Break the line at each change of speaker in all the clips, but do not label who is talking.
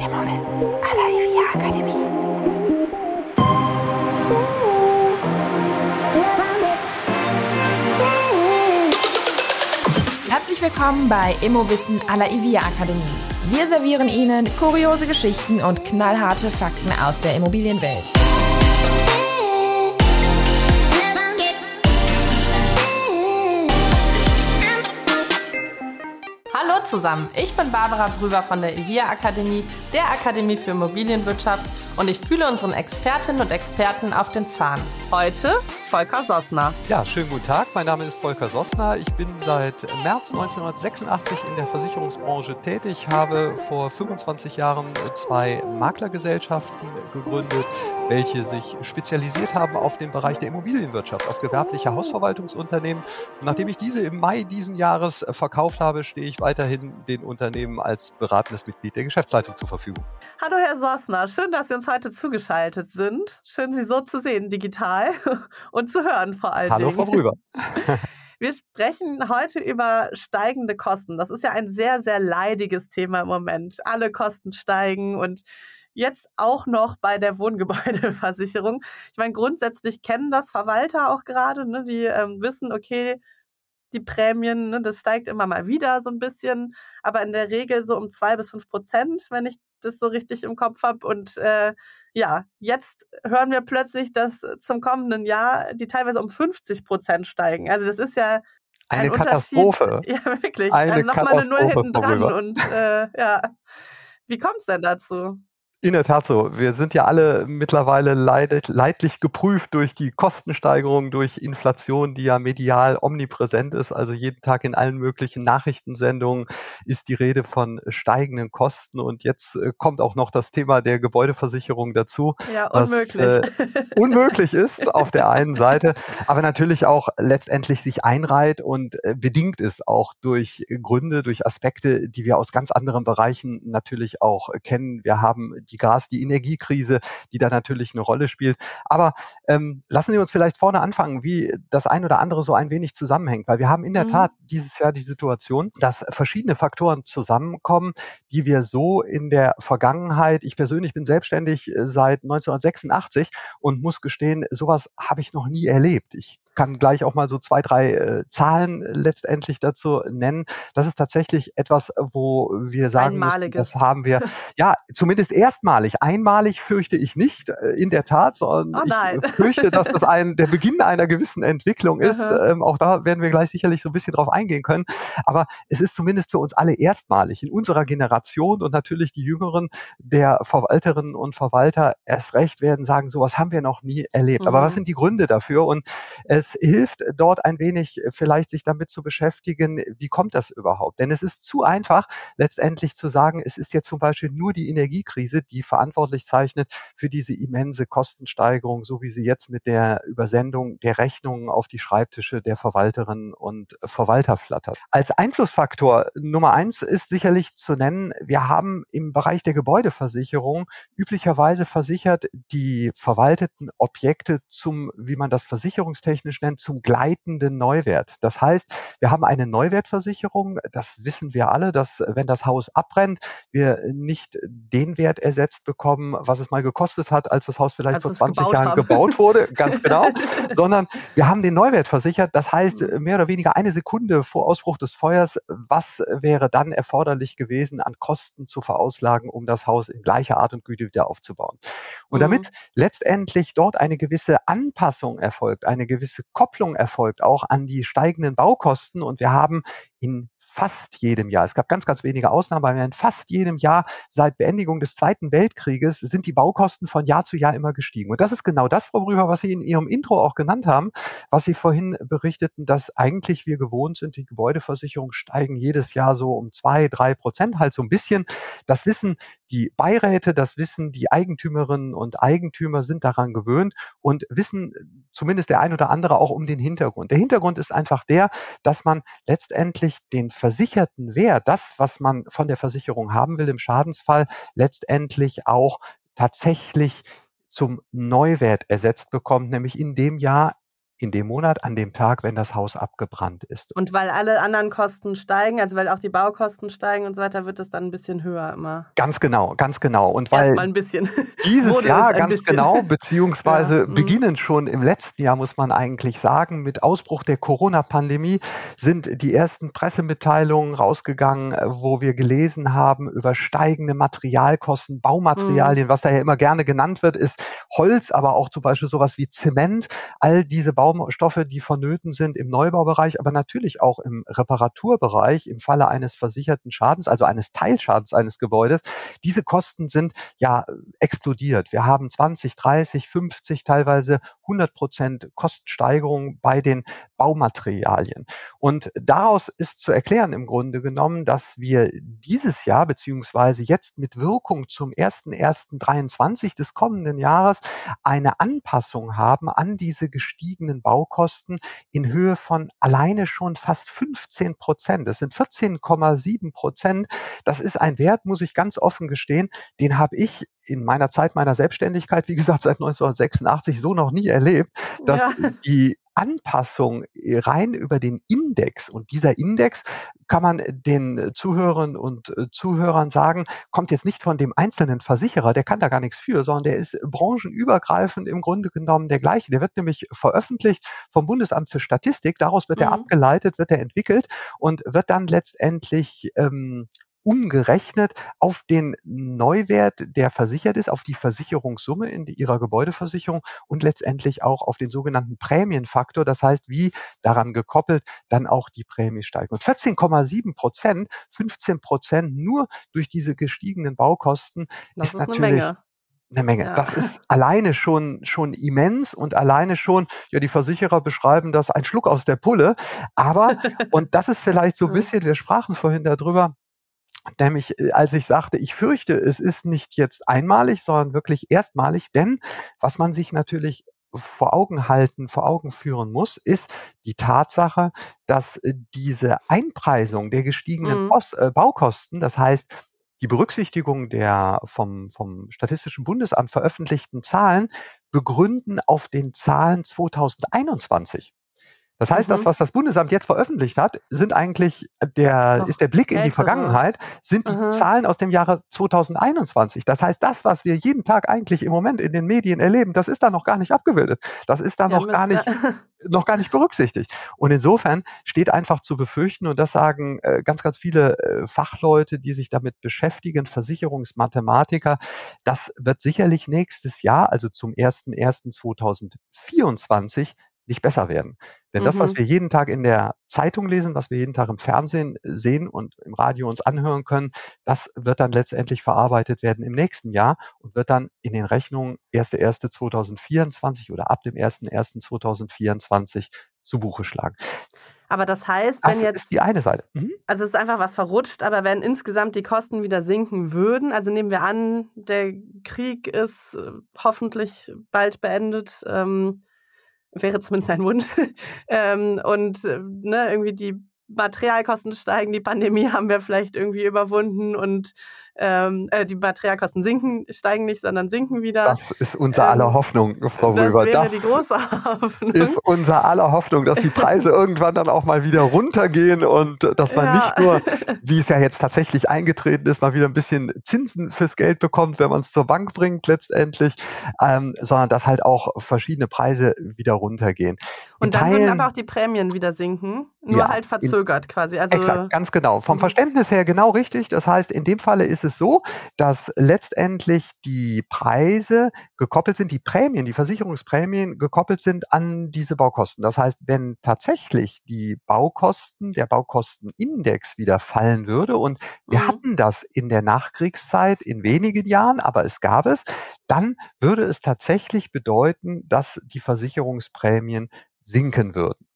Immowissen à la IVIA Akademie. Herzlich willkommen bei Immowissen à la IVIA Akademie. Wir servieren Ihnen kuriose Geschichten und knallharte Fakten aus der Immobilienwelt.
Zusammen, ich bin Barbara Brüber von der IVIA Akademie, der Akademie für Immobilienwirtschaft und ich fühle unseren Expertinnen und Experten auf den Zahn. Heute Volker Sossner.
Ja, schönen guten Tag. Mein Name ist Volker Sossner. Ich bin seit März 1986 in der Versicherungsbranche tätig, habe vor 25 Jahren zwei Maklergesellschaften gegründet, welche sich spezialisiert haben auf den Bereich der Immobilienwirtschaft, auf gewerbliche Hausverwaltungsunternehmen. Und nachdem ich diese im Mai diesen Jahres verkauft habe, stehe ich weiterhin den Unternehmen als beratendes Mitglied der Geschäftsleitung zur Verfügung.
Hallo Herr Sossner, schön, dass Sie uns heute zugeschaltet sind. Schön, Sie so zu sehen, digital und zu hören vor allem.
Hallo Frau Brüber.
Wir sprechen heute über steigende Kosten. Das ist ja ein sehr, sehr leidiges Thema im Moment. Alle Kosten steigen und jetzt auch noch bei der Wohngebäudeversicherung. Ich meine, grundsätzlich kennen das Verwalter auch gerade, ne? die ähm, wissen, okay, die Prämien, ne, das steigt immer mal wieder so ein bisschen, aber in der Regel so um zwei bis fünf Prozent, wenn ich das so richtig im Kopf habe. Und äh, ja, jetzt hören wir plötzlich, dass zum kommenden Jahr die teilweise um 50 Prozent steigen. Also das ist ja
eine ein Katastrophe.
Ja, wirklich.
Eine
also nochmal eine Null hinten dran. Und äh, ja, wie kommt es denn dazu?
In der Tat so. Wir sind ja alle mittlerweile leid, leidlich geprüft durch die Kostensteigerung, durch Inflation, die ja medial omnipräsent ist. Also jeden Tag in allen möglichen Nachrichtensendungen ist die Rede von steigenden Kosten. Und jetzt äh, kommt auch noch das Thema der Gebäudeversicherung dazu.
Ja, unmöglich.
Was, äh, unmöglich ist auf der einen Seite, aber natürlich auch letztendlich sich einreiht und äh, bedingt ist auch durch Gründe, durch Aspekte, die wir aus ganz anderen Bereichen natürlich auch kennen. Wir haben die Gas, die Energiekrise, die da natürlich eine Rolle spielt. Aber ähm, lassen Sie uns vielleicht vorne anfangen, wie das ein oder andere so ein wenig zusammenhängt, weil wir haben in der mhm. Tat dieses Jahr die Situation, dass verschiedene Faktoren zusammenkommen, die wir so in der Vergangenheit, ich persönlich bin selbstständig äh, seit 1986 und muss gestehen, sowas habe ich noch nie erlebt. Ich kann gleich auch mal so zwei, drei äh, Zahlen letztendlich dazu nennen. Das ist tatsächlich etwas, wo wir sagen müssen, das haben wir, ja, zumindest erstmalig. Einmalig fürchte ich nicht, äh, in der Tat, sondern oh ich fürchte, dass das ein, der Beginn einer gewissen Entwicklung ist. ähm, auch da werden wir gleich sicherlich so ein bisschen drauf eingehen können. Aber es ist zumindest für uns alle erstmalig in unserer Generation und natürlich die Jüngeren der Verwalterinnen und Verwalter erst recht werden sagen, sowas haben wir noch nie erlebt. Mhm. Aber was mhm. sind die Gründe dafür? Und es hilft dort ein wenig äh, vielleicht sich damit zu beschäftigen, wie kommt das überhaupt? Denn es ist zu einfach, letztendlich zu sagen, es ist jetzt zum Beispiel nur die Energiekrise, die verantwortlich zeichnet für diese immense Kostensteigerung, so wie sie jetzt mit der Übersendung der Rechnungen auf die Schreibtische der Verwalterinnen und Verwalter flattert. Als Einflussfaktor Nummer eins ist sicherlich zu nennen, wir haben im Bereich der Gebäudeversicherung üblicherweise versichert die verwalteten Objekte zum, wie man das versicherungstechnisch Deutsch nennt, zum gleitenden Neuwert. Das heißt, wir haben eine Neuwertversicherung. Das wissen wir alle, dass wenn das Haus abbrennt, wir nicht den Wert ersetzt bekommen, was es mal gekostet hat, als das Haus vielleicht als vor 20 Jahren haben. gebaut wurde. Ganz genau. sondern wir haben den Neuwert versichert. Das heißt, mhm. mehr oder weniger eine Sekunde vor Ausbruch des Feuers, was wäre dann erforderlich gewesen, an Kosten zu verauslagen, um das Haus in gleicher Art und Güte wieder aufzubauen. Und mhm. damit letztendlich dort eine gewisse Anpassung erfolgt, eine gewisse Kopplung erfolgt auch an die steigenden Baukosten und wir haben in fast jedem Jahr, es gab ganz, ganz wenige Ausnahmen, aber in fast jedem Jahr seit Beendigung des Zweiten Weltkrieges sind die Baukosten von Jahr zu Jahr immer gestiegen. Und das ist genau das, Frau Brüfer, was Sie in Ihrem Intro auch genannt haben, was Sie vorhin berichteten, dass eigentlich wir gewohnt sind, die Gebäudeversicherungen steigen jedes Jahr so um zwei, drei Prozent, halt so ein bisschen. Das wissen die Beiräte, das wissen die Eigentümerinnen und Eigentümer sind daran gewöhnt und wissen zumindest der ein oder andere auch um den Hintergrund. Der Hintergrund ist einfach der, dass man letztendlich den versicherten Wert, das, was man von der Versicherung haben will im Schadensfall, letztendlich auch tatsächlich zum Neuwert ersetzt bekommt, nämlich in dem Jahr, in dem Monat, an dem Tag, wenn das Haus abgebrannt ist.
Und weil alle anderen Kosten steigen, also weil auch die Baukosten steigen und so weiter, wird es dann ein bisschen höher immer.
Ganz genau, ganz genau. Und weil
ein bisschen.
dieses Jahr ganz bisschen. genau, beziehungsweise ja. Mhm. beginnend schon im letzten Jahr, muss man eigentlich sagen, mit Ausbruch der Corona-Pandemie sind die ersten Pressemitteilungen rausgegangen, wo wir gelesen haben über steigende Materialkosten, Baumaterialien, mhm. was da ja immer gerne genannt wird, ist Holz, aber auch zum Beispiel sowas wie Zement, all diese Bau Baustoffe, die vonnöten sind im Neubaubereich, aber natürlich auch im Reparaturbereich im Falle eines versicherten Schadens, also eines Teilschadens eines Gebäudes. Diese Kosten sind ja explodiert. Wir haben 20, 30, 50, teilweise 100 Prozent Kostensteigerung bei den Baumaterialien. Und daraus ist zu erklären im Grunde genommen, dass wir dieses Jahr beziehungsweise jetzt mit Wirkung zum 1.1.23 des kommenden Jahres eine Anpassung haben an diese gestiegenen Baukosten in Höhe von alleine schon fast 15 Prozent. Das sind 14,7 Prozent. Das ist ein Wert, muss ich ganz offen gestehen, den habe ich in meiner Zeit meiner Selbstständigkeit, wie gesagt, seit 1986 so noch nie erlebt, dass ja. die Anpassung äh, rein über den Index und dieser Index kann man den Zuhörern und äh, Zuhörern sagen, kommt jetzt nicht von dem einzelnen Versicherer, der kann da gar nichts für, sondern der ist branchenübergreifend im Grunde genommen der gleiche. Der wird nämlich veröffentlicht vom Bundesamt für Statistik, daraus wird mhm. er abgeleitet, wird er entwickelt und wird dann letztendlich ähm, umgerechnet auf den Neuwert, der versichert ist, auf die Versicherungssumme in ihrer Gebäudeversicherung und letztendlich auch auf den sogenannten Prämienfaktor. Das heißt, wie daran gekoppelt dann auch die Prämie steigt. Und 14,7 Prozent, 15 Prozent nur durch diese gestiegenen Baukosten das ist, ist natürlich eine Menge. Ja. Das ist alleine schon, schon immens und alleine schon, ja, die Versicherer beschreiben das ein Schluck aus der Pulle. Aber, und das ist vielleicht so ein bisschen, wir sprachen vorhin darüber, Nämlich, äh, als ich sagte, ich fürchte, es ist nicht jetzt einmalig, sondern wirklich erstmalig, denn was man sich natürlich vor Augen halten, vor Augen führen muss, ist die Tatsache, dass äh, diese Einpreisung der gestiegenen mhm. äh, Baukosten, das heißt, die Berücksichtigung der vom, vom Statistischen Bundesamt veröffentlichten Zahlen begründen auf den Zahlen 2021. Das heißt, mhm. das, was das Bundesamt jetzt veröffentlicht hat, sind eigentlich der, Noch ist der Blick in die Vergangenheit, sind die mhm. Zahlen aus dem Jahre 2021. Das heißt, das, was wir jeden Tag eigentlich im Moment in den Medien erleben, das ist da noch gar nicht abgebildet. Das ist da ja, noch gar nicht, noch gar nicht berücksichtigt. Und insofern steht einfach zu befürchten, und das sagen äh, ganz, ganz viele äh, Fachleute, die sich damit beschäftigen, Versicherungsmathematiker, das wird sicherlich nächstes Jahr, also zum 1.1.2024, nicht besser werden. Denn mhm. das, was mhm. wir jeden Tag in der Zeitung lesen, was wir jeden Tag im Fernsehen sehen und im Radio uns anhören können, das wird dann letztendlich verarbeitet werden im nächsten Jahr und wird dann in den Rechnungen 1.1.2024 oder ab dem 1.1.2024 zu Buche schlagen.
Aber das heißt, wenn das jetzt.
ist die eine Seite. Mhm.
Also es ist einfach was verrutscht, aber wenn insgesamt die Kosten wieder sinken würden, also nehmen wir an, der Krieg ist äh, hoffentlich bald beendet, ähm, wäre zumindest ein Wunsch. ähm, und äh, ne, irgendwie die Materialkosten steigen, die Pandemie haben wir vielleicht irgendwie überwunden und ähm, äh, die Materialkosten sinken, steigen nicht, sondern sinken wieder.
Das ist unser aller ähm, Hoffnung, Frau
das
Röber.
Das die große Hoffnung.
ist unser aller Hoffnung, dass die Preise irgendwann dann auch mal wieder runtergehen und dass man ja. nicht nur, wie es ja jetzt tatsächlich eingetreten ist, mal wieder ein bisschen Zinsen fürs Geld bekommt, wenn man es zur Bank bringt letztendlich, ähm, sondern dass halt auch verschiedene Preise wieder runtergehen.
Und in dann Teilen, würden aber auch die Prämien wieder sinken, nur ja, halt verzögert in, quasi.
Also, exakt, ganz genau. Vom mhm. Verständnis her genau richtig. Das heißt, in dem Falle ist es es so, dass letztendlich die Preise gekoppelt sind, die Prämien, die Versicherungsprämien gekoppelt sind an diese Baukosten. Das heißt, wenn tatsächlich die Baukosten, der Baukostenindex wieder fallen würde und wir mhm. hatten das in der Nachkriegszeit in wenigen Jahren, aber es gab es, dann würde es tatsächlich bedeuten, dass die Versicherungsprämien sinken würden.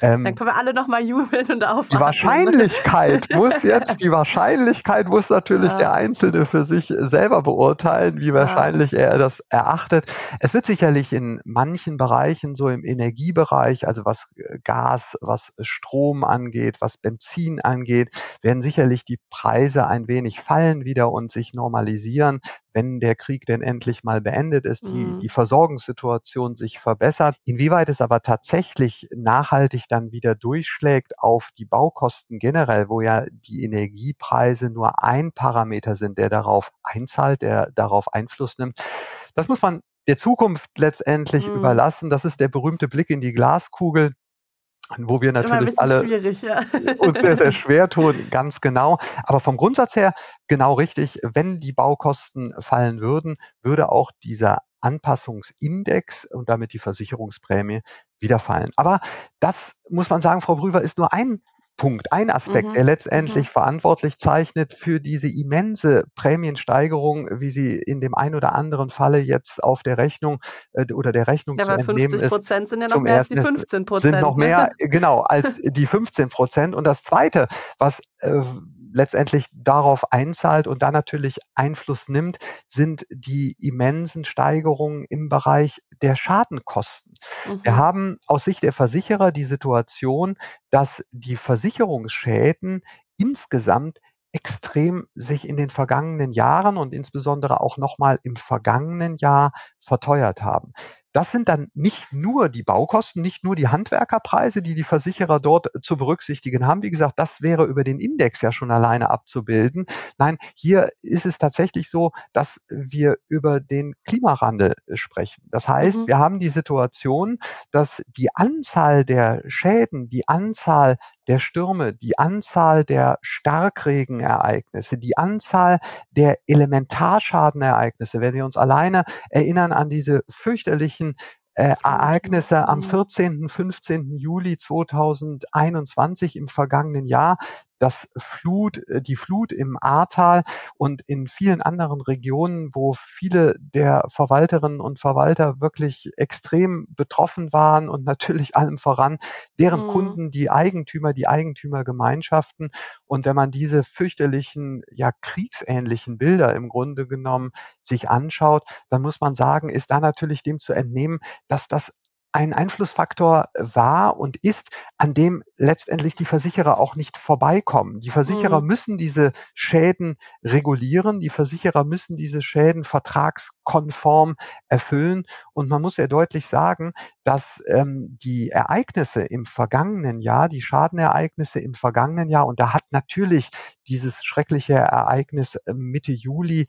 Ähm, Dann können wir alle nochmal jubeln und aufwachen.
Die Wahrscheinlichkeit muss jetzt, die Wahrscheinlichkeit muss natürlich ja. der Einzelne für sich selber beurteilen, wie wahrscheinlich ja. er das erachtet. Es wird sicherlich in manchen Bereichen, so im Energiebereich, also was Gas, was Strom angeht, was Benzin angeht, werden sicherlich die Preise ein wenig fallen wieder und sich normalisieren wenn der Krieg denn endlich mal beendet ist, die, mhm. die Versorgungssituation sich verbessert. Inwieweit es aber tatsächlich nachhaltig dann wieder durchschlägt auf die Baukosten generell, wo ja die Energiepreise nur ein Parameter sind, der darauf einzahlt, der darauf Einfluss nimmt. Das muss man der Zukunft letztendlich mhm. überlassen. Das ist der berühmte Blick in die Glaskugel wo wir natürlich alle ja. uns sehr, sehr schwer tun, ganz genau. Aber vom Grundsatz her genau richtig, wenn die Baukosten fallen würden, würde auch dieser Anpassungsindex und damit die Versicherungsprämie wieder fallen. Aber das muss man sagen, Frau Brüver, ist nur ein Punkt, ein Aspekt, mhm. der letztendlich mhm. verantwortlich zeichnet für diese immense Prämiensteigerung, wie sie in dem ein oder anderen Falle jetzt auf der Rechnung äh, oder der Rechnung ja, zu entnehmen 50
Prozent sind ja noch mehr als die 15
Prozent. Sind noch ne? mehr, genau, als die 15 Prozent. Und das Zweite, was äh, letztendlich darauf einzahlt und da natürlich Einfluss nimmt, sind die immensen Steigerungen im Bereich der Schadenkosten. Mhm. Wir haben aus Sicht der Versicherer die Situation, dass die Versicherungsschäden insgesamt extrem sich in den vergangenen Jahren und insbesondere auch nochmal im vergangenen Jahr verteuert haben. Das sind dann nicht nur die Baukosten, nicht nur die Handwerkerpreise, die die Versicherer dort zu berücksichtigen haben. Wie gesagt, das wäre über den Index ja schon alleine abzubilden. Nein, hier ist es tatsächlich so, dass wir über den Klimawandel sprechen. Das heißt, mhm. wir haben die Situation, dass die Anzahl der Schäden, die Anzahl der Stürme, die Anzahl der Starkregenereignisse, die Anzahl der Elementarschadenereignisse, wenn wir uns alleine erinnern an diese fürchterlichen äh, Ereignisse am 14., 15. Juli 2021 im vergangenen Jahr das Flut, äh, die Flut im Ahrtal und in vielen anderen Regionen, wo viele der Verwalterinnen und Verwalter wirklich extrem betroffen waren und natürlich allem voran deren mhm. Kunden, die Eigentümer, die Eigentümergemeinschaften. Und wenn man diese fürchterlichen, ja, kriegsähnlichen Bilder im Grunde genommen sich anschaut, dann muss man sagen, ist da natürlich dem zu entnehmen, dass das ein Einflussfaktor war und ist, an dem letztendlich die Versicherer auch nicht vorbeikommen. Die Versicherer mhm. müssen diese Schäden regulieren, die Versicherer müssen diese Schäden vertragskonform erfüllen. Und man muss sehr deutlich sagen, dass ähm, die Ereignisse im vergangenen Jahr, die Schadenereignisse im vergangenen Jahr, und da hat natürlich dieses schreckliche Ereignis äh, Mitte Juli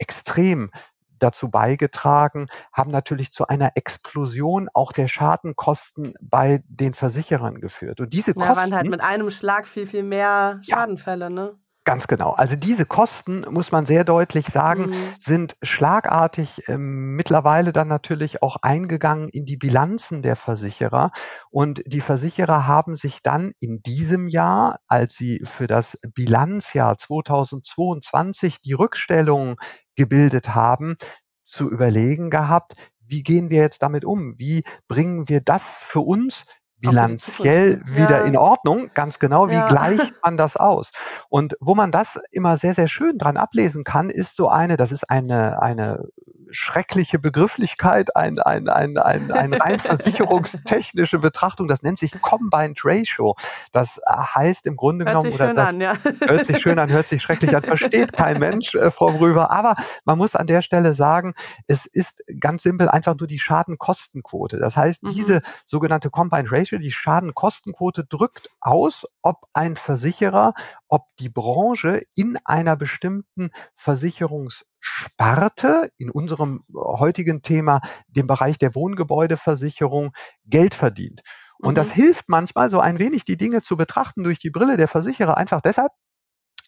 extrem dazu beigetragen, haben natürlich zu einer Explosion auch der Schadenkosten bei den Versicherern geführt. Und diese Kosten. Da waren
halt mit einem Schlag viel, viel mehr Schadenfälle, ja, ne?
Ganz genau. Also diese Kosten, muss man sehr deutlich sagen, mhm. sind schlagartig äh, mittlerweile dann natürlich auch eingegangen in die Bilanzen der Versicherer. Und die Versicherer haben sich dann in diesem Jahr, als sie für das Bilanzjahr 2022 die Rückstellung gebildet haben, zu überlegen gehabt, wie gehen wir jetzt damit um? Wie bringen wir das für uns bilanziell wieder ja. in Ordnung, ganz genau, wie ja. gleicht man das aus? Und wo man das immer sehr, sehr schön dran ablesen kann, ist so eine, das ist eine, eine schreckliche Begrifflichkeit, ein, ein, ein, ein, ein rein versicherungstechnische Betrachtung, das nennt sich Combined Ratio. Das heißt im Grunde hört genommen, oder das an, ja. hört sich schön an, hört sich schrecklich an, versteht kein Mensch, äh, Frau Brüver, aber man muss an der Stelle sagen, es ist ganz simpel einfach nur die Schadenkostenquote. Das heißt, mhm. diese sogenannte Combined Ratio, die Schadenkostenquote drückt aus, ob ein Versicherer, ob die Branche in einer bestimmten Versicherungssparte, in unserem heutigen Thema, dem Bereich der Wohngebäudeversicherung, Geld verdient. Und mhm. das hilft manchmal so ein wenig, die Dinge zu betrachten durch die Brille der Versicherer, einfach deshalb,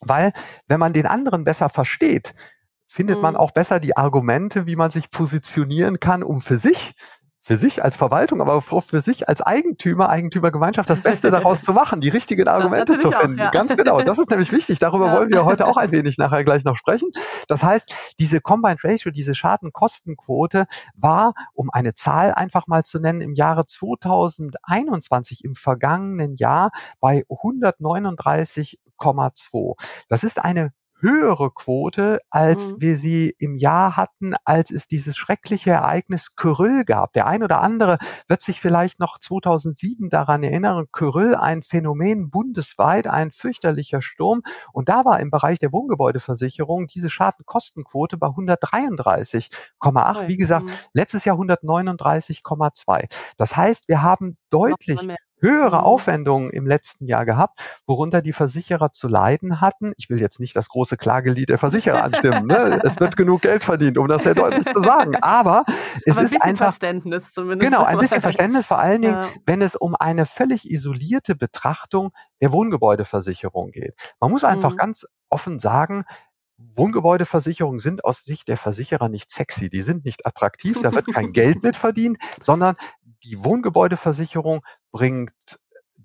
weil wenn man den anderen besser versteht, findet mhm. man auch besser die Argumente, wie man sich positionieren kann, um für sich für sich als Verwaltung, aber auch für sich als Eigentümer, Eigentümergemeinschaft das Beste daraus zu machen, die richtigen Argumente zu finden. Auch, ja. Ganz genau. Das ist nämlich wichtig. Darüber ja. wollen wir heute auch ein wenig nachher gleich noch sprechen. Das heißt, diese Combined Ratio, diese Schadenkostenquote war, um eine Zahl einfach mal zu nennen, im Jahre 2021, im vergangenen Jahr bei 139,2. Das ist eine höhere Quote, als mhm. wir sie im Jahr hatten, als es dieses schreckliche Ereignis Kyrill gab. Der ein oder andere wird sich vielleicht noch 2007 daran erinnern, Kyrill, ein Phänomen bundesweit, ein fürchterlicher Sturm. Und da war im Bereich der Wohngebäudeversicherung diese Schadenkostenquote bei 133,8. Wie gesagt, mhm. letztes Jahr 139,2. Das heißt, wir haben deutlich höhere. Aufwendungen im letzten Jahr gehabt, worunter die Versicherer zu leiden hatten. Ich will jetzt nicht das große Klagelied der Versicherer anstimmen. Ne? Es wird genug Geld verdient, um das sehr deutlich zu sagen. Aber es Aber ein ist einfach
Verständnis zumindest.
Genau, ein bisschen Verständnis, vor allen Dingen, ja. wenn es um eine völlig isolierte Betrachtung der Wohngebäudeversicherung geht. Man muss einfach mhm. ganz offen sagen, Wohngebäudeversicherungen sind aus Sicht der Versicherer nicht sexy, die sind nicht attraktiv, da wird kein Geld mit verdient, sondern die Wohngebäudeversicherung bringt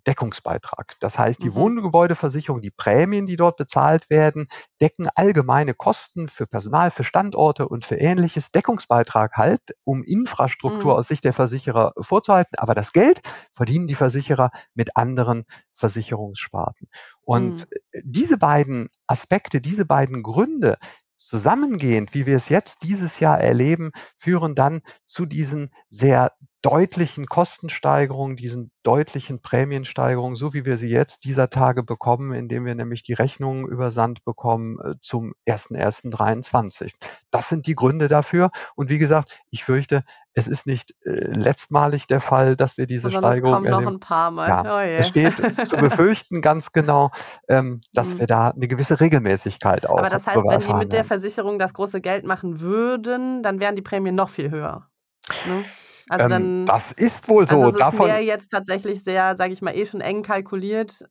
Deckungsbeitrag. Das heißt, die mhm. Wohngebäudeversicherung, die Prämien, die dort bezahlt werden, decken allgemeine Kosten für Personal, für Standorte und für ähnliches Deckungsbeitrag halt, um Infrastruktur mhm. aus Sicht der Versicherer vorzuhalten. Aber das Geld verdienen die Versicherer mit anderen Versicherungssparten. Und mhm. diese beiden Aspekte, diese beiden Gründe, zusammengehend, wie wir es jetzt dieses Jahr erleben, führen dann zu diesen sehr deutlichen Kostensteigerungen, diesen deutlichen Prämiensteigerungen, so wie wir sie jetzt dieser Tage bekommen, indem wir nämlich die Rechnungen übersandt bekommen äh, zum 1.1.23. Das sind die Gründe dafür. Und wie gesagt, ich fürchte, es ist nicht äh, letztmalig der Fall, dass wir diese Sondern Steigerung
es kommt noch ein paar Mal.
Ja, oh yeah. Es steht zu befürchten ganz genau, ähm, dass mhm. wir da eine gewisse Regelmäßigkeit auch
Aber das heißt, wenn die mit der Versicherung das große Geld machen würden, dann wären die Prämien noch viel höher.
Ne? Also ähm, dann, das ist wohl so.
Also es wäre jetzt tatsächlich sehr, sage ich mal, eh schon eng kalkuliert,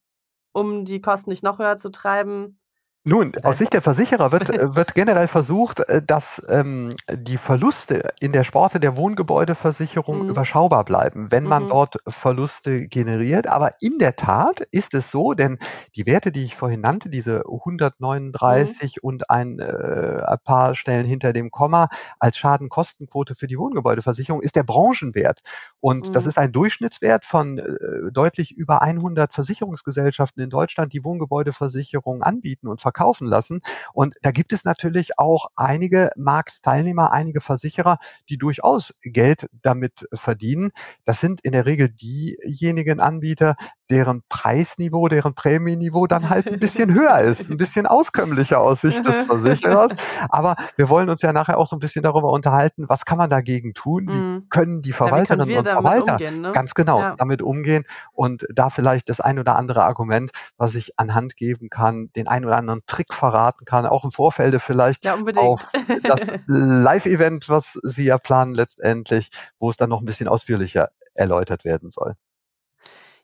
um die Kosten nicht noch höher zu treiben.
Nun, aus Sicht der Versicherer wird, wird generell versucht, äh, dass ähm, die Verluste in der Sparte der Wohngebäudeversicherung mhm. überschaubar bleiben, wenn man mhm. dort Verluste generiert. Aber in der Tat ist es so, denn die Werte, die ich vorhin nannte, diese 139 mhm. und ein, äh, ein paar Stellen hinter dem Komma als Schadenkostenquote für die Wohngebäudeversicherung, ist der Branchenwert. Und das mhm. ist ein Durchschnittswert von äh, deutlich über 100 Versicherungsgesellschaften in Deutschland, die Wohngebäudeversicherung anbieten und verkaufen verkaufen lassen. Und da gibt es natürlich auch einige Marktteilnehmer, einige Versicherer, die durchaus Geld damit verdienen. Das sind in der Regel diejenigen Anbieter, deren Preisniveau, deren Prämienniveau dann halt ein bisschen höher ist, ein bisschen auskömmlicher aus Sicht des Versicherers. Aber wir wollen uns ja nachher auch so ein bisschen darüber unterhalten, was kann man dagegen tun? Wie mhm. können die Verwalterinnen ja, und Verwalter umgehen, ne? ganz genau ja. damit umgehen und da vielleicht das ein oder andere Argument, was ich anhand geben kann, den ein oder anderen Trick verraten kann, auch im Vorfelde vielleicht ja, auf das Live-Event, was Sie ja planen letztendlich, wo es dann noch ein bisschen ausführlicher erläutert werden soll.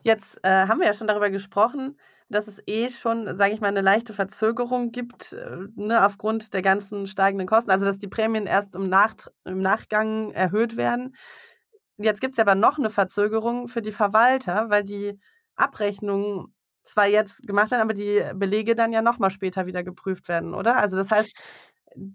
Jetzt äh, haben wir ja schon darüber gesprochen, dass es eh schon, sage ich mal, eine leichte Verzögerung gibt, äh, ne, aufgrund der ganzen steigenden Kosten. Also dass die Prämien erst im, Nach im Nachgang erhöht werden. Jetzt gibt es aber noch eine Verzögerung für die Verwalter, weil die Abrechnungen zwar jetzt gemacht werden, aber die Belege dann ja nochmal später wieder geprüft werden, oder? Also das heißt,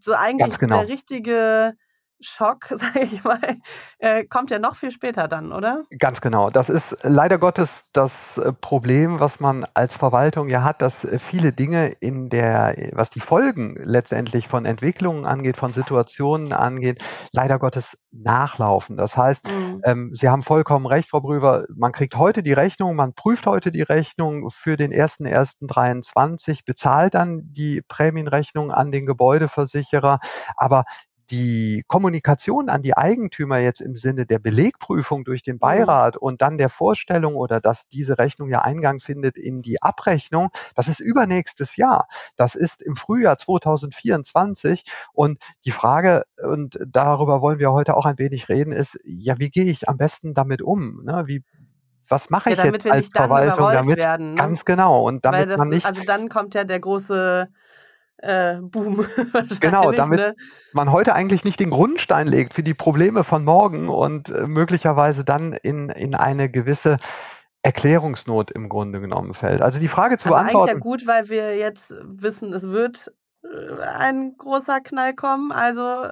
so eigentlich genau. der richtige Schock, sage ich mal, äh, kommt ja noch viel später dann, oder?
Ganz genau. Das ist leider Gottes das äh, Problem, was man als Verwaltung ja hat, dass äh, viele Dinge in der, was die Folgen letztendlich von Entwicklungen angeht, von Situationen angeht, leider Gottes nachlaufen. Das heißt, mhm. ähm, Sie haben vollkommen recht, Frau Brüver, man kriegt heute die Rechnung, man prüft heute die Rechnung für den 1.1.23, bezahlt dann die Prämienrechnung an den Gebäudeversicherer, aber die Kommunikation an die Eigentümer jetzt im Sinne der Belegprüfung durch den mhm. Beirat und dann der Vorstellung oder dass diese Rechnung ja Eingang findet in die Abrechnung, das ist übernächstes Jahr. Das ist im Frühjahr 2024 und die Frage, und darüber wollen wir heute auch ein wenig reden, ist, ja, wie gehe ich am besten damit um? Ne? Wie, was mache ich ja, jetzt als Verwaltung damit?
Werden,
ne? Ganz genau. Und damit
das,
man nicht.
Also dann kommt ja der große äh, Boom.
genau, damit ne? man heute eigentlich nicht den Grundstein legt für die Probleme von morgen und äh, möglicherweise dann in, in eine gewisse Erklärungsnot im Grunde genommen fällt. Also die Frage zu
also
beantworten.
Eigentlich ja gut, weil wir jetzt wissen, es wird äh, ein großer Knall kommen. Also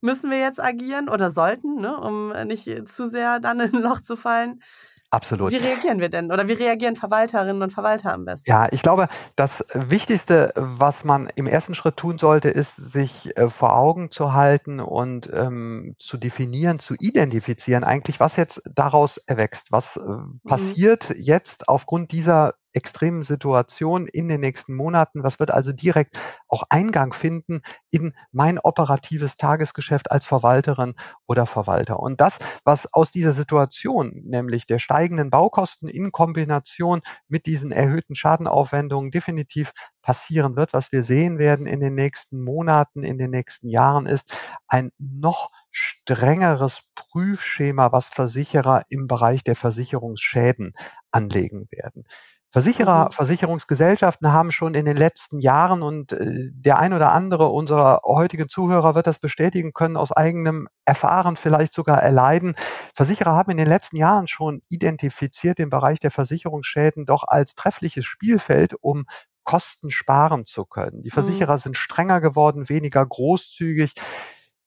müssen wir jetzt agieren oder sollten, ne, um nicht zu sehr dann in ein Loch zu fallen.
Absolut.
Wie reagieren wir denn? Oder wie reagieren Verwalterinnen und Verwalter am besten?
Ja, ich glaube, das Wichtigste, was man im ersten Schritt tun sollte, ist, sich äh, vor Augen zu halten und ähm, zu definieren, zu identifizieren, eigentlich, was jetzt daraus erwächst. Was äh, mhm. passiert jetzt aufgrund dieser extremen Situation in den nächsten Monaten? Was wird also direkt auch Eingang finden in mein operatives Tagesgeschäft als Verwalterin oder Verwalter? Und das, was aus dieser Situation, nämlich der steigenden Baukosten in Kombination mit diesen erhöhten Schadenaufwendungen definitiv passieren wird, was wir sehen werden in den nächsten Monaten, in den nächsten Jahren, ist ein noch strengeres Prüfschema, was Versicherer im Bereich der Versicherungsschäden anlegen werden. Versicherer, mhm. Versicherungsgesellschaften haben schon in den letzten Jahren und äh, der ein oder andere unserer heutigen Zuhörer wird das bestätigen können, aus eigenem Erfahren vielleicht sogar erleiden. Versicherer haben in den letzten Jahren schon identifiziert den Bereich der Versicherungsschäden doch als treffliches Spielfeld, um Kosten sparen zu können. Die mhm. Versicherer mhm. sind strenger geworden, weniger großzügig.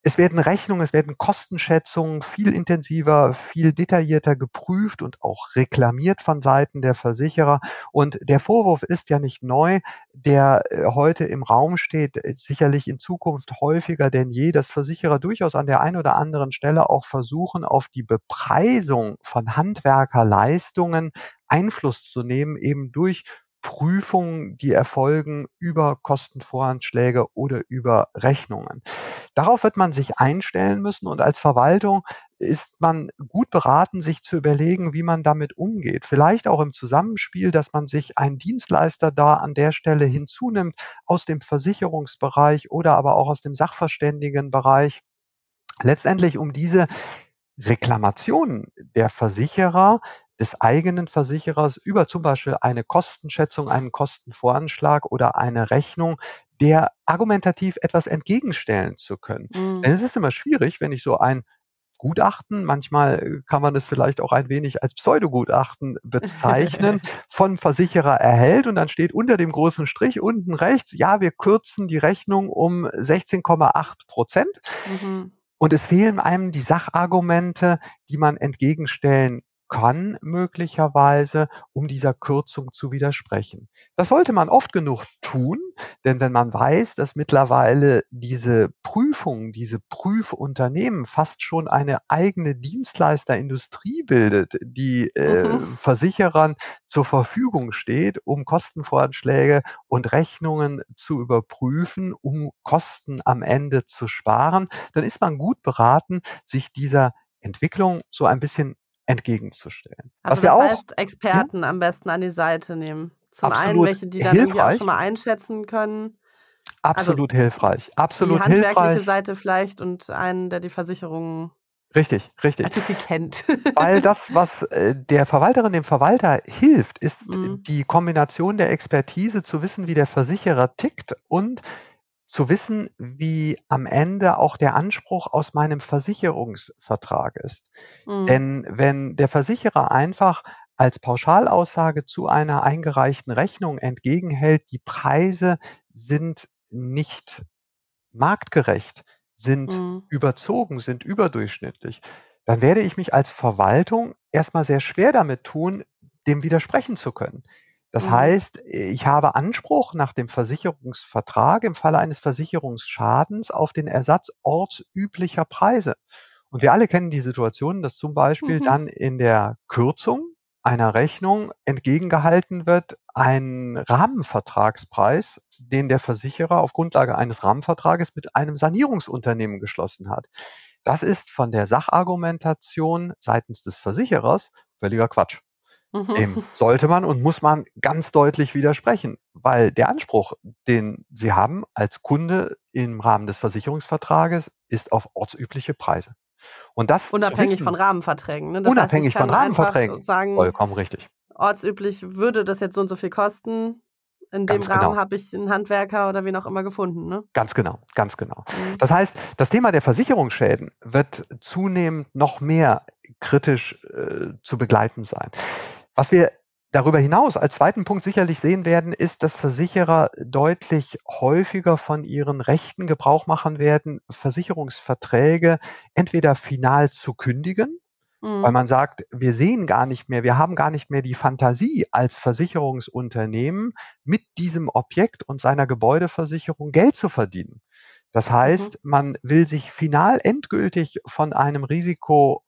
Es werden Rechnungen, es werden Kostenschätzungen viel intensiver, viel detaillierter geprüft und auch reklamiert von Seiten der Versicherer. Und der Vorwurf ist ja nicht neu, der äh, heute im Raum steht, äh, sicherlich in Zukunft häufiger denn je, dass Versicherer durchaus an der einen oder anderen Stelle auch versuchen, auf die Bepreisung von Handwerkerleistungen Einfluss zu nehmen, eben durch Prüfungen, die erfolgen über Kostenvoranschläge oder über Rechnungen. Darauf wird man sich einstellen müssen und als Verwaltung ist man gut beraten, sich zu überlegen, wie man damit umgeht. Vielleicht auch im Zusammenspiel, dass man sich einen Dienstleister da an der Stelle hinzunimmt aus dem Versicherungsbereich oder aber auch aus dem Sachverständigenbereich. Letztendlich um diese Reklamationen der Versicherer des eigenen Versicherers über zum Beispiel eine Kostenschätzung, einen Kostenvoranschlag oder eine Rechnung, der argumentativ etwas entgegenstellen zu können. Mhm. Denn es ist immer schwierig, wenn ich so ein Gutachten, manchmal kann man es vielleicht auch ein wenig als Pseudogutachten bezeichnen, von Versicherer erhält und dann steht unter dem großen Strich unten rechts, ja, wir kürzen die Rechnung um 16,8 Prozent. Mhm. Und es fehlen einem die Sachargumente, die man entgegenstellen kann möglicherweise, um dieser Kürzung zu widersprechen. Das sollte man oft genug tun, denn wenn man weiß, dass mittlerweile diese Prüfungen, diese Prüfunternehmen fast schon eine eigene Dienstleisterindustrie bildet, die äh, mhm. Versicherern zur Verfügung steht, um Kostenvoranschläge und Rechnungen zu überprüfen, um Kosten am Ende zu sparen, dann ist man gut beraten, sich dieser Entwicklung so ein bisschen entgegenzustellen.
Also Was das heißt, Experten ja? am besten an die Seite nehmen. Zum einen welche, die dann irgendwie auch schon mal einschätzen können.
Absolut also, hilfreich. Absolut
die handwerkliche
hilfreich.
Seite vielleicht und einen, der die Versicherungen
Richtig, richtig.
sie kennt.
Weil das, was äh, der Verwalterin dem Verwalter hilft, ist mhm. die Kombination der Expertise zu wissen, wie der Versicherer tickt und zu wissen, wie am Ende auch der Anspruch aus meinem Versicherungsvertrag ist. Mhm. Denn wenn der Versicherer einfach als Pauschalaussage zu einer eingereichten Rechnung entgegenhält, die Preise sind nicht marktgerecht, sind mhm. überzogen, sind überdurchschnittlich, dann werde ich mich als Verwaltung erstmal sehr schwer damit tun, dem widersprechen zu können. Das mhm. heißt, ich habe Anspruch nach dem Versicherungsvertrag im Falle eines Versicherungsschadens auf den Ersatz ortsüblicher Preise. Und wir alle kennen die Situation, dass zum Beispiel mhm. dann in der Kürzung einer Rechnung entgegengehalten wird ein Rahmenvertragspreis, den der Versicherer auf Grundlage eines Rahmenvertrages mit einem Sanierungsunternehmen geschlossen hat. Das ist von der Sachargumentation seitens des Versicherers völliger Quatsch. Mhm. Dem sollte man und muss man ganz deutlich widersprechen, weil der Anspruch, den Sie haben als Kunde im Rahmen des Versicherungsvertrages, ist auf ortsübliche Preise. Und das
unabhängig wissen, von Rahmenverträgen.
Ne? unabhängig heißt, von Rahmenverträgen.
Sagen,
vollkommen richtig.
Ortsüblich würde das jetzt so und so viel kosten. in dem Rahmen genau. habe ich einen Handwerker oder wen auch immer gefunden. Ne?
Ganz genau, ganz genau. Mhm. Das heißt, das Thema der Versicherungsschäden wird zunehmend noch mehr kritisch äh, zu begleiten sein. Was wir darüber hinaus als zweiten Punkt sicherlich sehen werden, ist, dass Versicherer deutlich häufiger von ihren Rechten Gebrauch machen werden, Versicherungsverträge entweder final zu kündigen, mhm. weil man sagt, wir sehen gar nicht mehr, wir haben gar nicht mehr die Fantasie als Versicherungsunternehmen mit diesem Objekt und seiner Gebäudeversicherung Geld zu verdienen. Das mhm. heißt, man will sich final endgültig von einem Risiko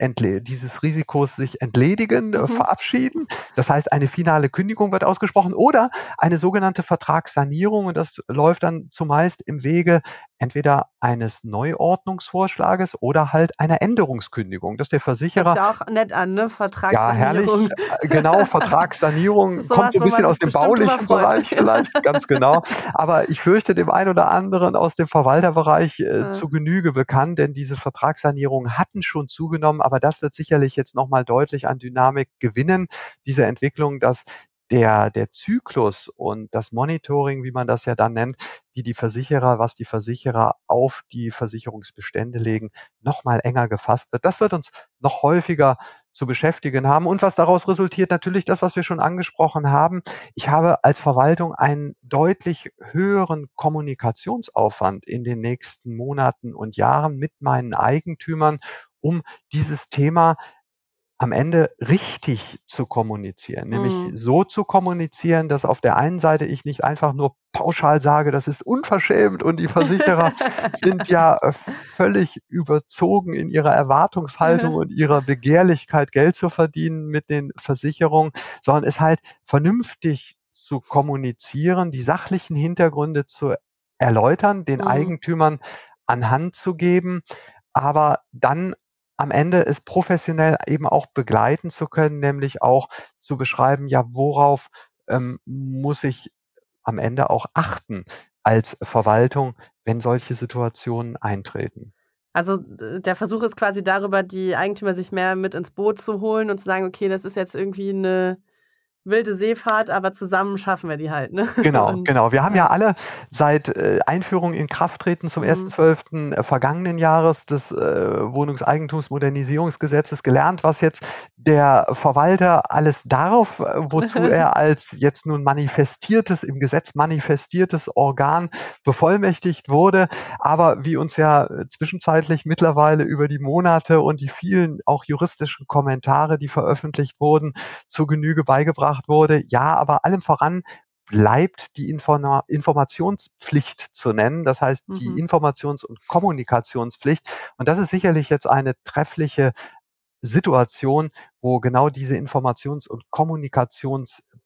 dieses Risikos sich entledigen, äh, mhm. verabschieden. Das heißt, eine finale Kündigung wird ausgesprochen oder eine sogenannte Vertragssanierung und das läuft dann zumeist im Wege entweder eines Neuordnungsvorschlages oder halt einer Änderungskündigung, dass der Versicherer. Das
ist ja auch nett an, ne? Vertragssanierung.
Ja, herrlich. Äh, genau, Vertragssanierung sowas, kommt so ein bisschen aus dem baulichen Bereich vielleicht, ganz genau. Aber ich fürchte dem einen oder anderen aus dem Verwalterbereich äh, ja. zu Genüge bekannt, denn diese Vertragssanierungen hatten schon zugenommen, aber das wird sicherlich jetzt nochmal deutlich an Dynamik gewinnen, diese Entwicklung, dass der, der Zyklus und das Monitoring, wie man das ja dann nennt, die die Versicherer, was die Versicherer auf die Versicherungsbestände legen, noch mal enger gefasst wird. Das wird uns noch häufiger zu beschäftigen haben. Und was daraus resultiert, natürlich das, was wir schon angesprochen haben. Ich habe als Verwaltung einen deutlich höheren Kommunikationsaufwand in den nächsten Monaten und Jahren mit meinen Eigentümern, um dieses Thema am Ende richtig zu kommunizieren, nämlich mhm. so zu kommunizieren, dass auf der einen Seite ich nicht einfach nur pauschal sage, das ist unverschämt und die Versicherer sind ja äh, völlig überzogen in ihrer Erwartungshaltung und ihrer Begehrlichkeit, Geld zu verdienen mit den Versicherungen, sondern es halt vernünftig zu kommunizieren, die sachlichen Hintergründe zu erläutern, den mhm. Eigentümern anhand zu geben, aber dann am Ende es professionell eben auch begleiten zu können, nämlich auch zu beschreiben, ja, worauf ähm, muss ich am Ende auch achten als Verwaltung, wenn solche Situationen eintreten.
Also der Versuch ist quasi darüber, die Eigentümer sich mehr mit ins Boot zu holen und zu sagen, okay, das ist jetzt irgendwie eine wilde Seefahrt, aber zusammen schaffen wir die halt. Ne?
Genau, und, genau. Wir haben ja alle seit äh, Einführung in Krafttreten zum 1.12. Mhm. Äh, vergangenen Jahres des äh, Wohnungseigentumsmodernisierungsgesetzes gelernt, was jetzt der Verwalter alles darf, äh, wozu er als jetzt nun manifestiertes, im Gesetz manifestiertes Organ bevollmächtigt wurde. Aber wie uns ja zwischenzeitlich mittlerweile über die Monate und die vielen auch juristischen Kommentare, die veröffentlicht wurden, zu Genüge beigebracht gemacht wurde. Ja, aber allem voran bleibt die Inform Informationspflicht zu nennen. Das heißt, die mhm. Informations- und Kommunikationspflicht. Und das ist sicherlich jetzt eine treffliche Situation, wo genau diese Informations- und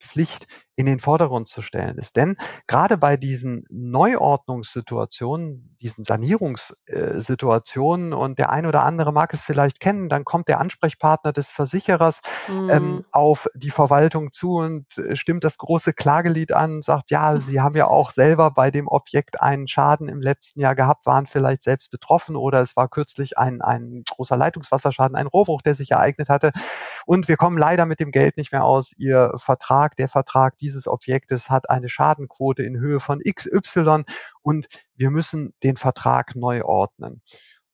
Kommunikationspflicht in den Vordergrund zu stellen ist. Denn gerade bei diesen Neuordnungssituationen, diesen Sanierungssituationen und der ein oder andere mag es vielleicht kennen, dann kommt der Ansprechpartner des Versicherers ähm, mhm. ähm, auf die Verwaltung zu und äh, stimmt das große Klagelied an, sagt, ja, Sie haben ja auch selber bei dem Objekt einen Schaden im letzten Jahr gehabt, waren vielleicht selbst betroffen oder es war kürzlich ein, ein großer Leitungswasserschaden, ein Rohrbruch, der sich ereignet hatte. Und wir kommen leider mit dem Geld nicht mehr aus. Ihr Vertrag, der Vertrag dieses Objektes hat eine Schadenquote in Höhe von XY und wir müssen den Vertrag neu ordnen.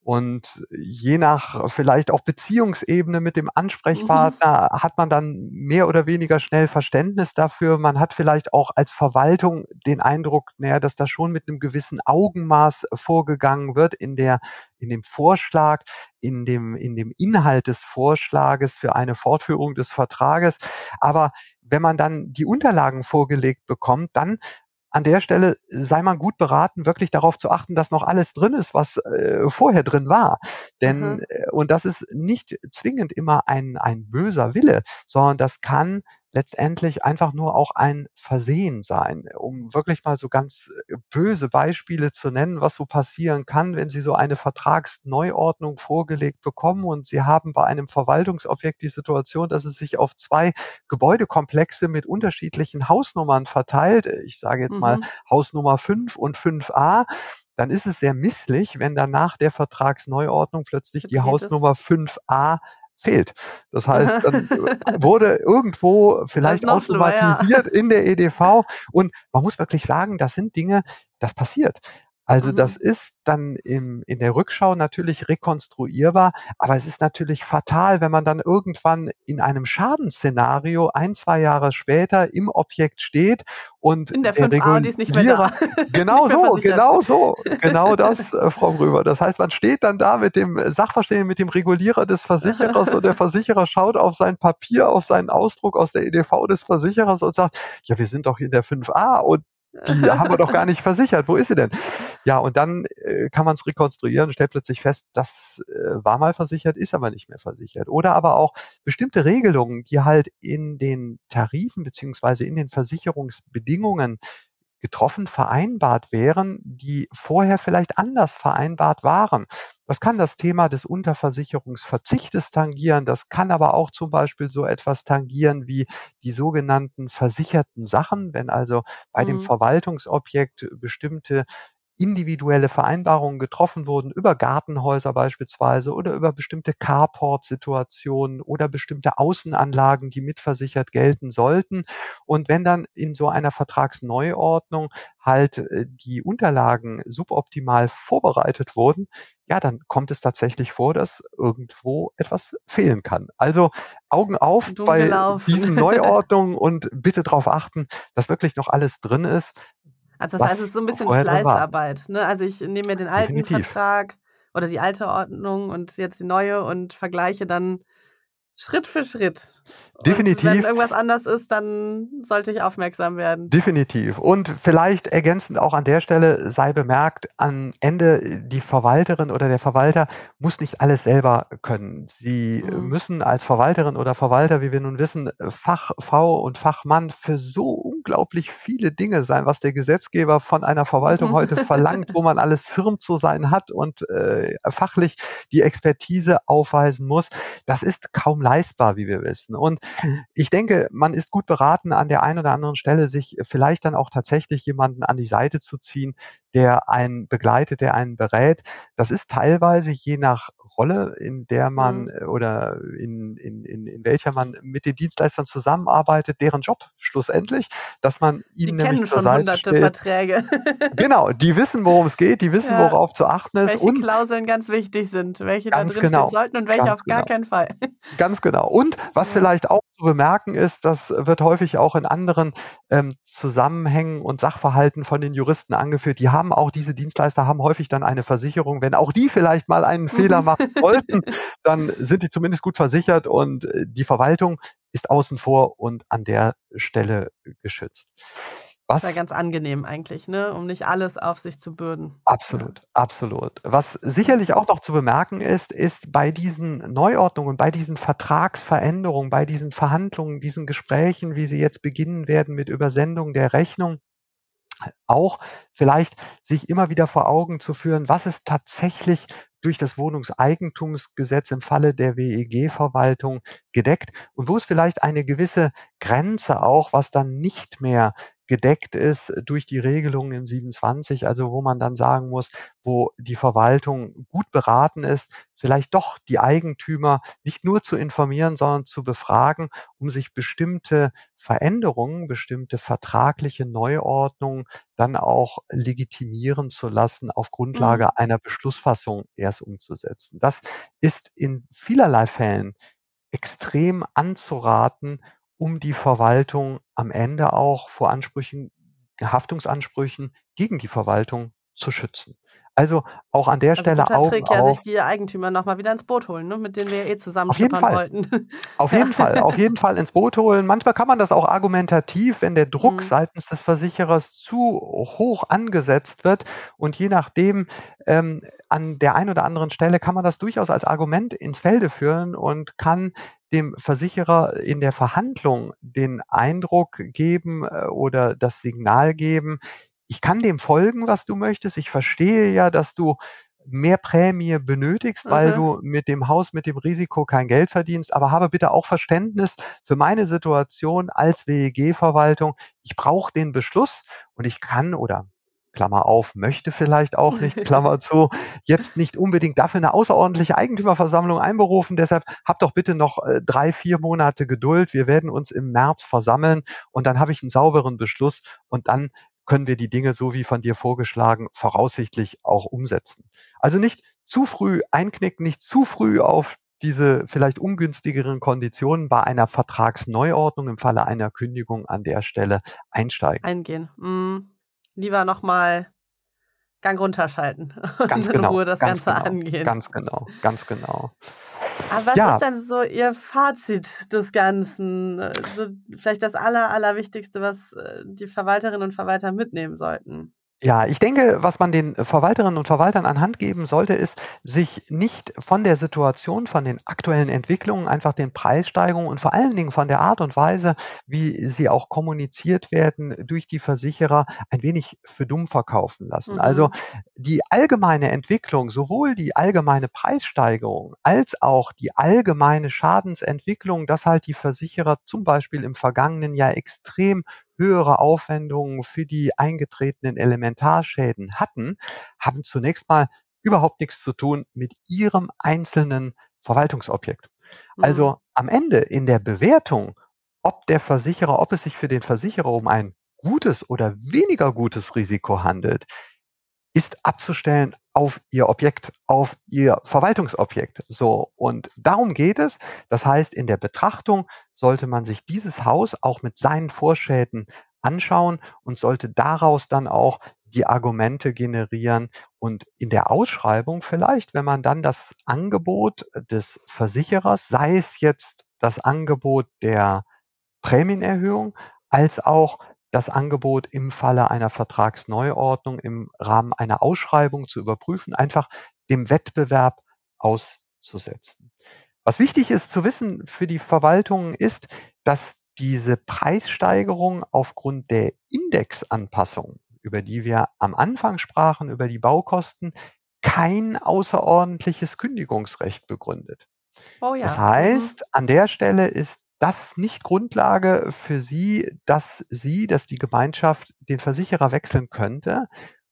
Und je nach vielleicht auch Beziehungsebene mit dem mhm. Ansprechpartner mhm. hat man dann mehr oder weniger schnell Verständnis dafür. Man hat vielleicht auch als Verwaltung den Eindruck, naja, dass da schon mit einem gewissen Augenmaß vorgegangen wird in der, in dem Vorschlag, in dem, in dem Inhalt des Vorschlages für eine Fortführung des Vertrages. Aber wenn man dann die Unterlagen vorgelegt bekommt, dann an der Stelle sei man gut beraten, wirklich darauf zu achten, dass noch alles drin ist, was äh, vorher drin war. Denn, mhm. äh, und das ist nicht zwingend immer ein, ein böser Wille, sondern das kann letztendlich einfach nur auch ein Versehen sein, um wirklich mal so ganz äh, böse Beispiele zu nennen, was so passieren kann, wenn Sie so eine Vertragsneuordnung vorgelegt bekommen und Sie haben bei einem Verwaltungsobjekt die Situation, dass es sich auf zwei Gebäudekomplexe mit unterschiedlichen Hausnummern verteilt. Ich sage jetzt mhm. mal Hausnummer 5 und 5a dann ist es sehr misslich, wenn dann nach der Vertragsneuordnung plötzlich die Hausnummer 5a fehlt. Das heißt, dann wurde irgendwo vielleicht automatisiert ja. in der EDV und man muss wirklich sagen, das sind Dinge, das passiert. Also mhm. das ist dann im, in der Rückschau natürlich rekonstruierbar, aber es ist natürlich fatal, wenn man dann irgendwann in einem Schadensszenario ein, zwei Jahre später im Objekt steht und
in der, der Regulierer, die ist nicht mehr da.
genau so, genau so, genau das, äh, Frau Brüber. Das heißt, man steht dann da mit dem Sachverständigen, mit dem Regulierer des Versicherers und der Versicherer schaut auf sein Papier, auf seinen Ausdruck aus der EDV des Versicherers und sagt, ja, wir sind doch in der 5a und die haben wir doch gar nicht versichert. Wo ist sie denn? Ja, und dann äh, kann man es rekonstruieren und stellt plötzlich fest, das äh, war mal versichert, ist aber nicht mehr versichert. Oder aber auch bestimmte Regelungen, die halt in den Tarifen beziehungsweise in den Versicherungsbedingungen getroffen vereinbart wären, die vorher vielleicht anders vereinbart waren. Das kann das Thema des Unterversicherungsverzichtes tangieren. Das kann aber auch zum Beispiel so etwas tangieren wie die sogenannten versicherten Sachen, wenn also bei mhm. dem Verwaltungsobjekt bestimmte individuelle Vereinbarungen getroffen wurden über Gartenhäuser beispielsweise oder über bestimmte Carport-Situationen oder bestimmte Außenanlagen, die mitversichert gelten sollten. Und wenn dann in so einer Vertragsneuordnung halt äh, die Unterlagen suboptimal vorbereitet wurden, ja, dann kommt es tatsächlich vor, dass irgendwo etwas fehlen kann. Also Augen auf bei diesen Neuordnungen und bitte darauf achten, dass wirklich noch alles drin ist,
also das heißt, es ist so ein bisschen Fleißarbeit. Ne? Also ich nehme mir den alten Definitiv. Vertrag oder die alte Ordnung und jetzt die neue und vergleiche dann Schritt für Schritt.
Definitiv.
Und wenn irgendwas anders ist, dann sollte ich aufmerksam werden.
Definitiv. Und vielleicht ergänzend auch an der Stelle sei bemerkt, am Ende die Verwalterin oder der Verwalter muss nicht alles selber können. Sie mhm. müssen als Verwalterin oder Verwalter, wie wir nun wissen, Fachfrau und Fachmann für so unglaublich viele Dinge sein, was der Gesetzgeber von einer Verwaltung heute verlangt, wo man alles firm zu sein hat und äh, fachlich die Expertise aufweisen muss. Das ist kaum leistbar, wie wir wissen. Und ich denke, man ist gut beraten, an der einen oder anderen Stelle sich vielleicht dann auch tatsächlich jemanden an die Seite zu ziehen, der einen begleitet, der einen berät. Das ist teilweise je nach Rolle, in der man mhm. Äh, oder in, in, in, in welcher man mit den Dienstleistern zusammenarbeitet, deren Job schlussendlich, dass man ihnen die nämlich zur Seite hunderte stellt.
Verträge.
genau, die wissen, worum es geht, die wissen, ja. worauf zu achten ist.
Welche und Klauseln ganz wichtig sind, welche da drin genau, sollten und welche auf gar genau. keinen Fall.
Ganz genau. Und was ja. vielleicht auch zu bemerken ist, das wird häufig auch in anderen ähm, Zusammenhängen und Sachverhalten von den Juristen angeführt. Die haben auch diese Dienstleister haben häufig dann eine Versicherung. Wenn auch die vielleicht mal einen Fehler machen sollten, dann sind die zumindest gut versichert und äh, die Verwaltung ist außen vor und an der Stelle geschützt.
Was, das ist ja ganz angenehm eigentlich, ne? um nicht alles auf sich zu bürden.
Absolut, absolut. Was sicherlich auch noch zu bemerken ist, ist bei diesen Neuordnungen, bei diesen Vertragsveränderungen, bei diesen Verhandlungen, diesen Gesprächen, wie sie jetzt beginnen werden mit Übersendung der Rechnung, auch vielleicht sich immer wieder vor Augen zu führen, was ist tatsächlich durch das Wohnungseigentumsgesetz im Falle der WEG-Verwaltung gedeckt und wo ist vielleicht eine gewisse Grenze auch, was dann nicht mehr gedeckt ist durch die Regelungen in 27, also wo man dann sagen muss, wo die Verwaltung gut beraten ist, vielleicht doch die Eigentümer nicht nur zu informieren, sondern zu befragen, um sich bestimmte Veränderungen, bestimmte vertragliche Neuordnungen dann auch legitimieren zu lassen, auf Grundlage mhm. einer Beschlussfassung erst umzusetzen. Das ist in vielerlei Fällen extrem anzuraten um die Verwaltung am Ende auch vor Ansprüchen, Haftungsansprüchen gegen die Verwaltung zu schützen. Also auch an der also Stelle auch.
Trick, ja, sich die Eigentümer nochmal wieder ins Boot holen, ne? mit denen wir ja eh zusammen
auf jeden Fall. wollten. Auf jeden Fall, auf jeden Fall ins Boot holen. Manchmal kann man das auch argumentativ, wenn der Druck mhm. seitens des Versicherers zu hoch angesetzt wird und je nachdem ähm, an der einen oder anderen Stelle kann man das durchaus als Argument ins Felde führen und kann dem Versicherer in der Verhandlung den Eindruck geben äh, oder das Signal geben, ich kann dem folgen, was du möchtest. Ich verstehe ja, dass du mehr Prämie benötigst, weil mhm. du mit dem Haus, mit dem Risiko kein Geld verdienst. Aber habe bitte auch Verständnis für meine Situation als WEG-Verwaltung. Ich brauche den Beschluss und ich kann oder Klammer auf, möchte vielleicht auch nicht, Klammer zu, jetzt nicht unbedingt dafür eine außerordentliche Eigentümerversammlung einberufen. Deshalb habt doch bitte noch äh, drei, vier Monate Geduld. Wir werden uns im März versammeln und dann habe ich einen sauberen Beschluss und dann können wir die Dinge so wie von dir vorgeschlagen voraussichtlich auch umsetzen. Also nicht zu früh einknicken, nicht zu früh auf diese vielleicht ungünstigeren Konditionen bei einer Vertragsneuordnung im Falle einer Kündigung an der Stelle einsteigen.
Eingehen. Mhm. Lieber nochmal Gang runterschalten
ganz und in genau,
Ruhe das
Ganze
genau,
angehen. Ganz genau, ganz genau.
Aber was ja. ist denn so Ihr Fazit des Ganzen? Also vielleicht das Aller, Allerwichtigste, was äh, die Verwalterinnen und Verwalter mitnehmen sollten?
Ja, ich denke, was man den Verwalterinnen und Verwaltern anhand geben sollte, ist, sich nicht von der Situation, von den aktuellen Entwicklungen, einfach den Preissteigerungen und vor allen Dingen von der Art und Weise, wie sie auch kommuniziert werden durch die Versicherer, ein wenig für dumm verkaufen lassen. Mhm. Also die allgemeine Entwicklung, sowohl die allgemeine Preissteigerung als auch die allgemeine Schadensentwicklung, dass halt die Versicherer zum Beispiel im vergangenen Jahr extrem höhere Aufwendungen für die eingetretenen Elementarschäden hatten, haben zunächst mal überhaupt nichts zu tun mit ihrem einzelnen Verwaltungsobjekt. Mhm. Also am Ende in der Bewertung, ob der Versicherer, ob es sich für den Versicherer um ein gutes oder weniger gutes Risiko handelt, ist abzustellen auf ihr Objekt, auf ihr Verwaltungsobjekt. So. Und darum geht es. Das heißt, in der Betrachtung sollte man sich dieses Haus auch mit seinen Vorschäden anschauen und sollte daraus dann auch die Argumente generieren und in der Ausschreibung vielleicht, wenn man dann das Angebot des Versicherers, sei es jetzt das Angebot der Prämienerhöhung, als auch das Angebot im Falle einer Vertragsneuordnung im Rahmen einer Ausschreibung zu überprüfen, einfach dem Wettbewerb auszusetzen. Was wichtig ist zu wissen für die Verwaltung ist, dass diese Preissteigerung aufgrund der Indexanpassung, über die wir am Anfang sprachen, über die Baukosten, kein außerordentliches Kündigungsrecht begründet. Oh ja. Das mhm. heißt, an der Stelle ist das nicht Grundlage für Sie, dass Sie, dass die Gemeinschaft den Versicherer wechseln könnte.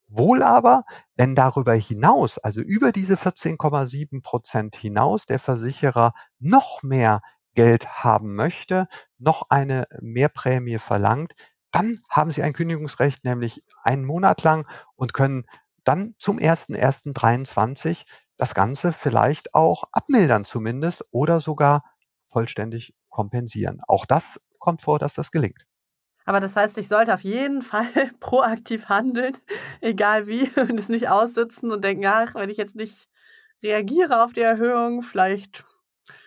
Wohl aber, wenn darüber hinaus, also über diese 14,7 Prozent hinaus, der Versicherer noch mehr Geld haben möchte, noch eine Mehrprämie verlangt, dann haben Sie ein Kündigungsrecht, nämlich einen Monat lang und können dann zum 1.1.23 das Ganze vielleicht auch abmildern zumindest oder sogar vollständig kompensieren. Auch das kommt vor, dass das gelingt.
Aber das heißt, ich sollte auf jeden Fall proaktiv handeln, egal wie, und es nicht aussitzen und denken, ach, wenn ich jetzt nicht reagiere auf die Erhöhung, vielleicht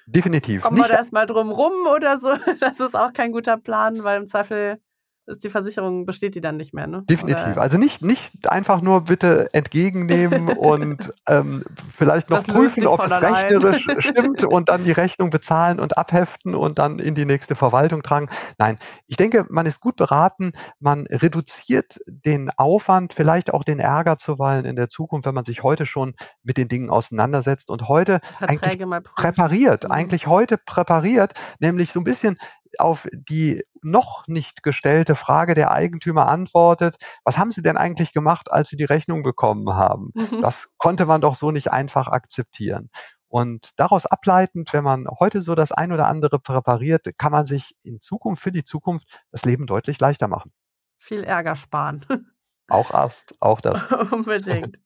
Definitiv.
Kommen wir da erstmal drum rum oder so. Das ist auch kein guter Plan, weil im Zweifel ist die Versicherung, besteht die dann nicht mehr, ne?
Definitiv. Oder? Also nicht, nicht einfach nur bitte entgegennehmen und ähm, vielleicht noch das prüfen, ob es allein. rechnerisch stimmt und dann die Rechnung bezahlen und abheften und dann in die nächste Verwaltung tragen. Nein, ich denke, man ist gut beraten, man reduziert den Aufwand, vielleicht auch den Ärger zuweilen in der Zukunft, wenn man sich heute schon mit den Dingen auseinandersetzt und heute Verträge eigentlich präpariert, mhm. eigentlich heute präpariert, nämlich so ein bisschen auf die noch nicht gestellte Frage der Eigentümer antwortet, was haben Sie denn eigentlich gemacht, als Sie die Rechnung bekommen haben? Mhm. Das konnte man doch so nicht einfach akzeptieren. Und daraus ableitend, wenn man heute so das ein oder andere präpariert, kann man sich in Zukunft, für die Zukunft, das Leben deutlich leichter machen.
Viel Ärger sparen.
Auch erst, auch das.
Unbedingt.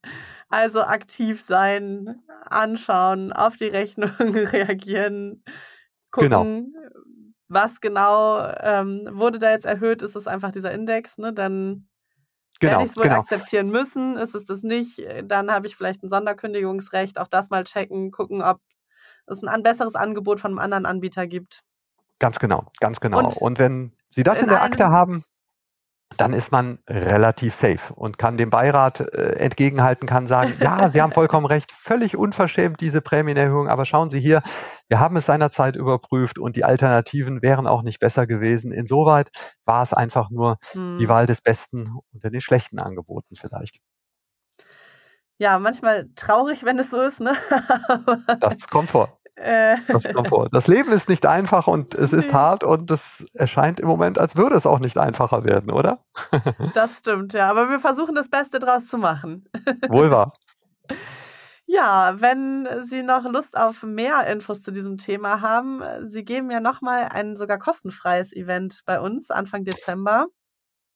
Also aktiv sein, anschauen, auf die Rechnung reagieren,
genau.
gucken, genau was genau ähm, wurde da jetzt erhöht? Ist es einfach dieser Index? Ne? Dann genau, werde ich es wohl genau. akzeptieren müssen. Ist es das nicht? Dann habe ich vielleicht ein Sonderkündigungsrecht. Auch das mal checken, gucken, ob es ein besseres Angebot von einem anderen Anbieter gibt.
Ganz genau, ganz genau. Und, Und wenn Sie das in, in der Akte haben, dann ist man relativ safe und kann dem Beirat äh, entgegenhalten, kann sagen, ja, Sie haben vollkommen recht, völlig unverschämt diese Prämienerhöhung, aber schauen Sie hier, wir haben es seinerzeit überprüft und die Alternativen wären auch nicht besser gewesen. Insoweit war es einfach nur hm. die Wahl des Besten unter den schlechten Angeboten vielleicht.
Ja, manchmal traurig, wenn es so ist, ne?
das kommt vor. Äh. Das. Das Leben ist nicht einfach und es ist hart und es erscheint im Moment, als würde es auch nicht einfacher werden, oder?
Das stimmt, ja. Aber wir versuchen das Beste draus zu machen.
Wohl wahr.
Ja, wenn Sie noch Lust auf mehr Infos zu diesem Thema haben, Sie geben ja nochmal ein sogar kostenfreies Event bei uns Anfang Dezember.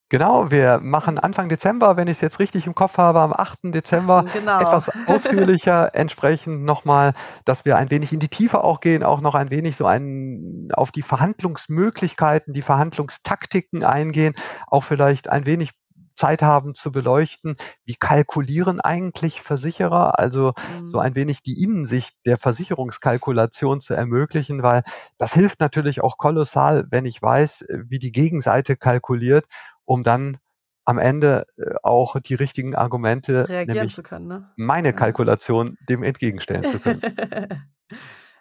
Genau, wir machen Anfang Dezember, wenn ich es jetzt richtig im Kopf habe, am 8. Dezember genau. etwas ausführlicher entsprechend nochmal, dass wir ein wenig in die Tiefe auch gehen, auch noch ein wenig so ein, auf die Verhandlungsmöglichkeiten, die Verhandlungstaktiken eingehen, auch vielleicht ein wenig Zeit haben zu beleuchten, wie kalkulieren eigentlich Versicherer, also mhm. so ein wenig die Innensicht der Versicherungskalkulation zu ermöglichen, weil das hilft natürlich auch kolossal, wenn ich weiß, wie die Gegenseite kalkuliert um dann am Ende äh, auch die richtigen Argumente,
reagieren zu können. Ne?
Meine Kalkulation dem entgegenstellen zu können.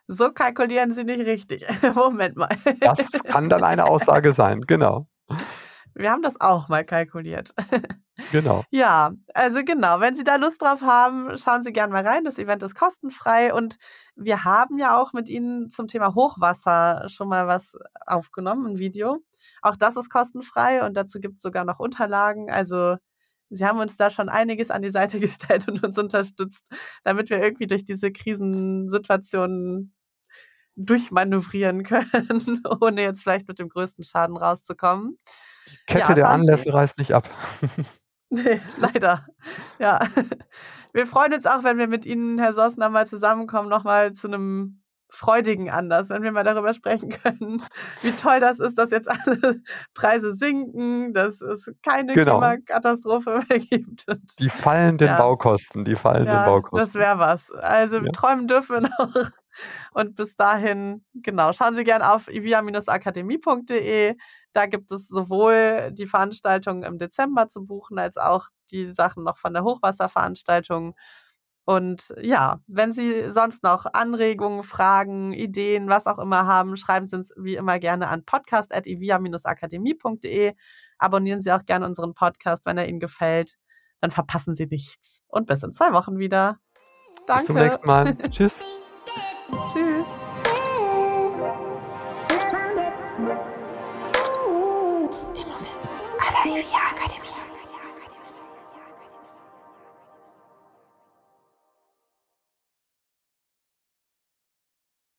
so kalkulieren Sie nicht richtig. Moment mal.
das kann dann eine Aussage sein, genau.
Wir haben das auch mal kalkuliert.
Genau.
Ja, also genau. Wenn Sie da Lust drauf haben, schauen Sie gerne mal rein. Das Event ist kostenfrei und wir haben ja auch mit Ihnen zum Thema Hochwasser schon mal was aufgenommen, ein Video. Auch das ist kostenfrei und dazu gibt es sogar noch Unterlagen. Also Sie haben uns da schon einiges an die Seite gestellt und uns unterstützt, damit wir irgendwie durch diese Krisensituationen durchmanövrieren können, ohne jetzt vielleicht mit dem größten Schaden rauszukommen.
Die Kette ja, der Anlässe reißt nicht ab.
nee, leider. Ja. Wir freuen uns auch, wenn wir mit Ihnen, Herr Sossner, mal zusammenkommen, nochmal zu einem freudigen Anlass, wenn wir mal darüber sprechen können, wie toll das ist, dass jetzt alle Preise sinken, dass es keine genau. Klimakatastrophe mehr gibt. Und,
die fallenden ja. Baukosten, die fallenden ja, Baukosten.
Das wäre was. Also ja. träumen dürfen wir noch. Und bis dahin, genau, schauen Sie gerne auf ivia-akademie.de. Da gibt es sowohl die Veranstaltungen im Dezember zu buchen, als auch die Sachen noch von der Hochwasserveranstaltung. Und ja, wenn Sie sonst noch Anregungen, Fragen, Ideen, was auch immer haben, schreiben Sie uns wie immer gerne an podcast.ivia-akademie.de. Abonnieren Sie auch gerne unseren Podcast, wenn er Ihnen gefällt. Dann verpassen Sie nichts. Und bis in zwei Wochen wieder. Danke.
Bis zum nächsten Mal. Tschüss.
Tschüss.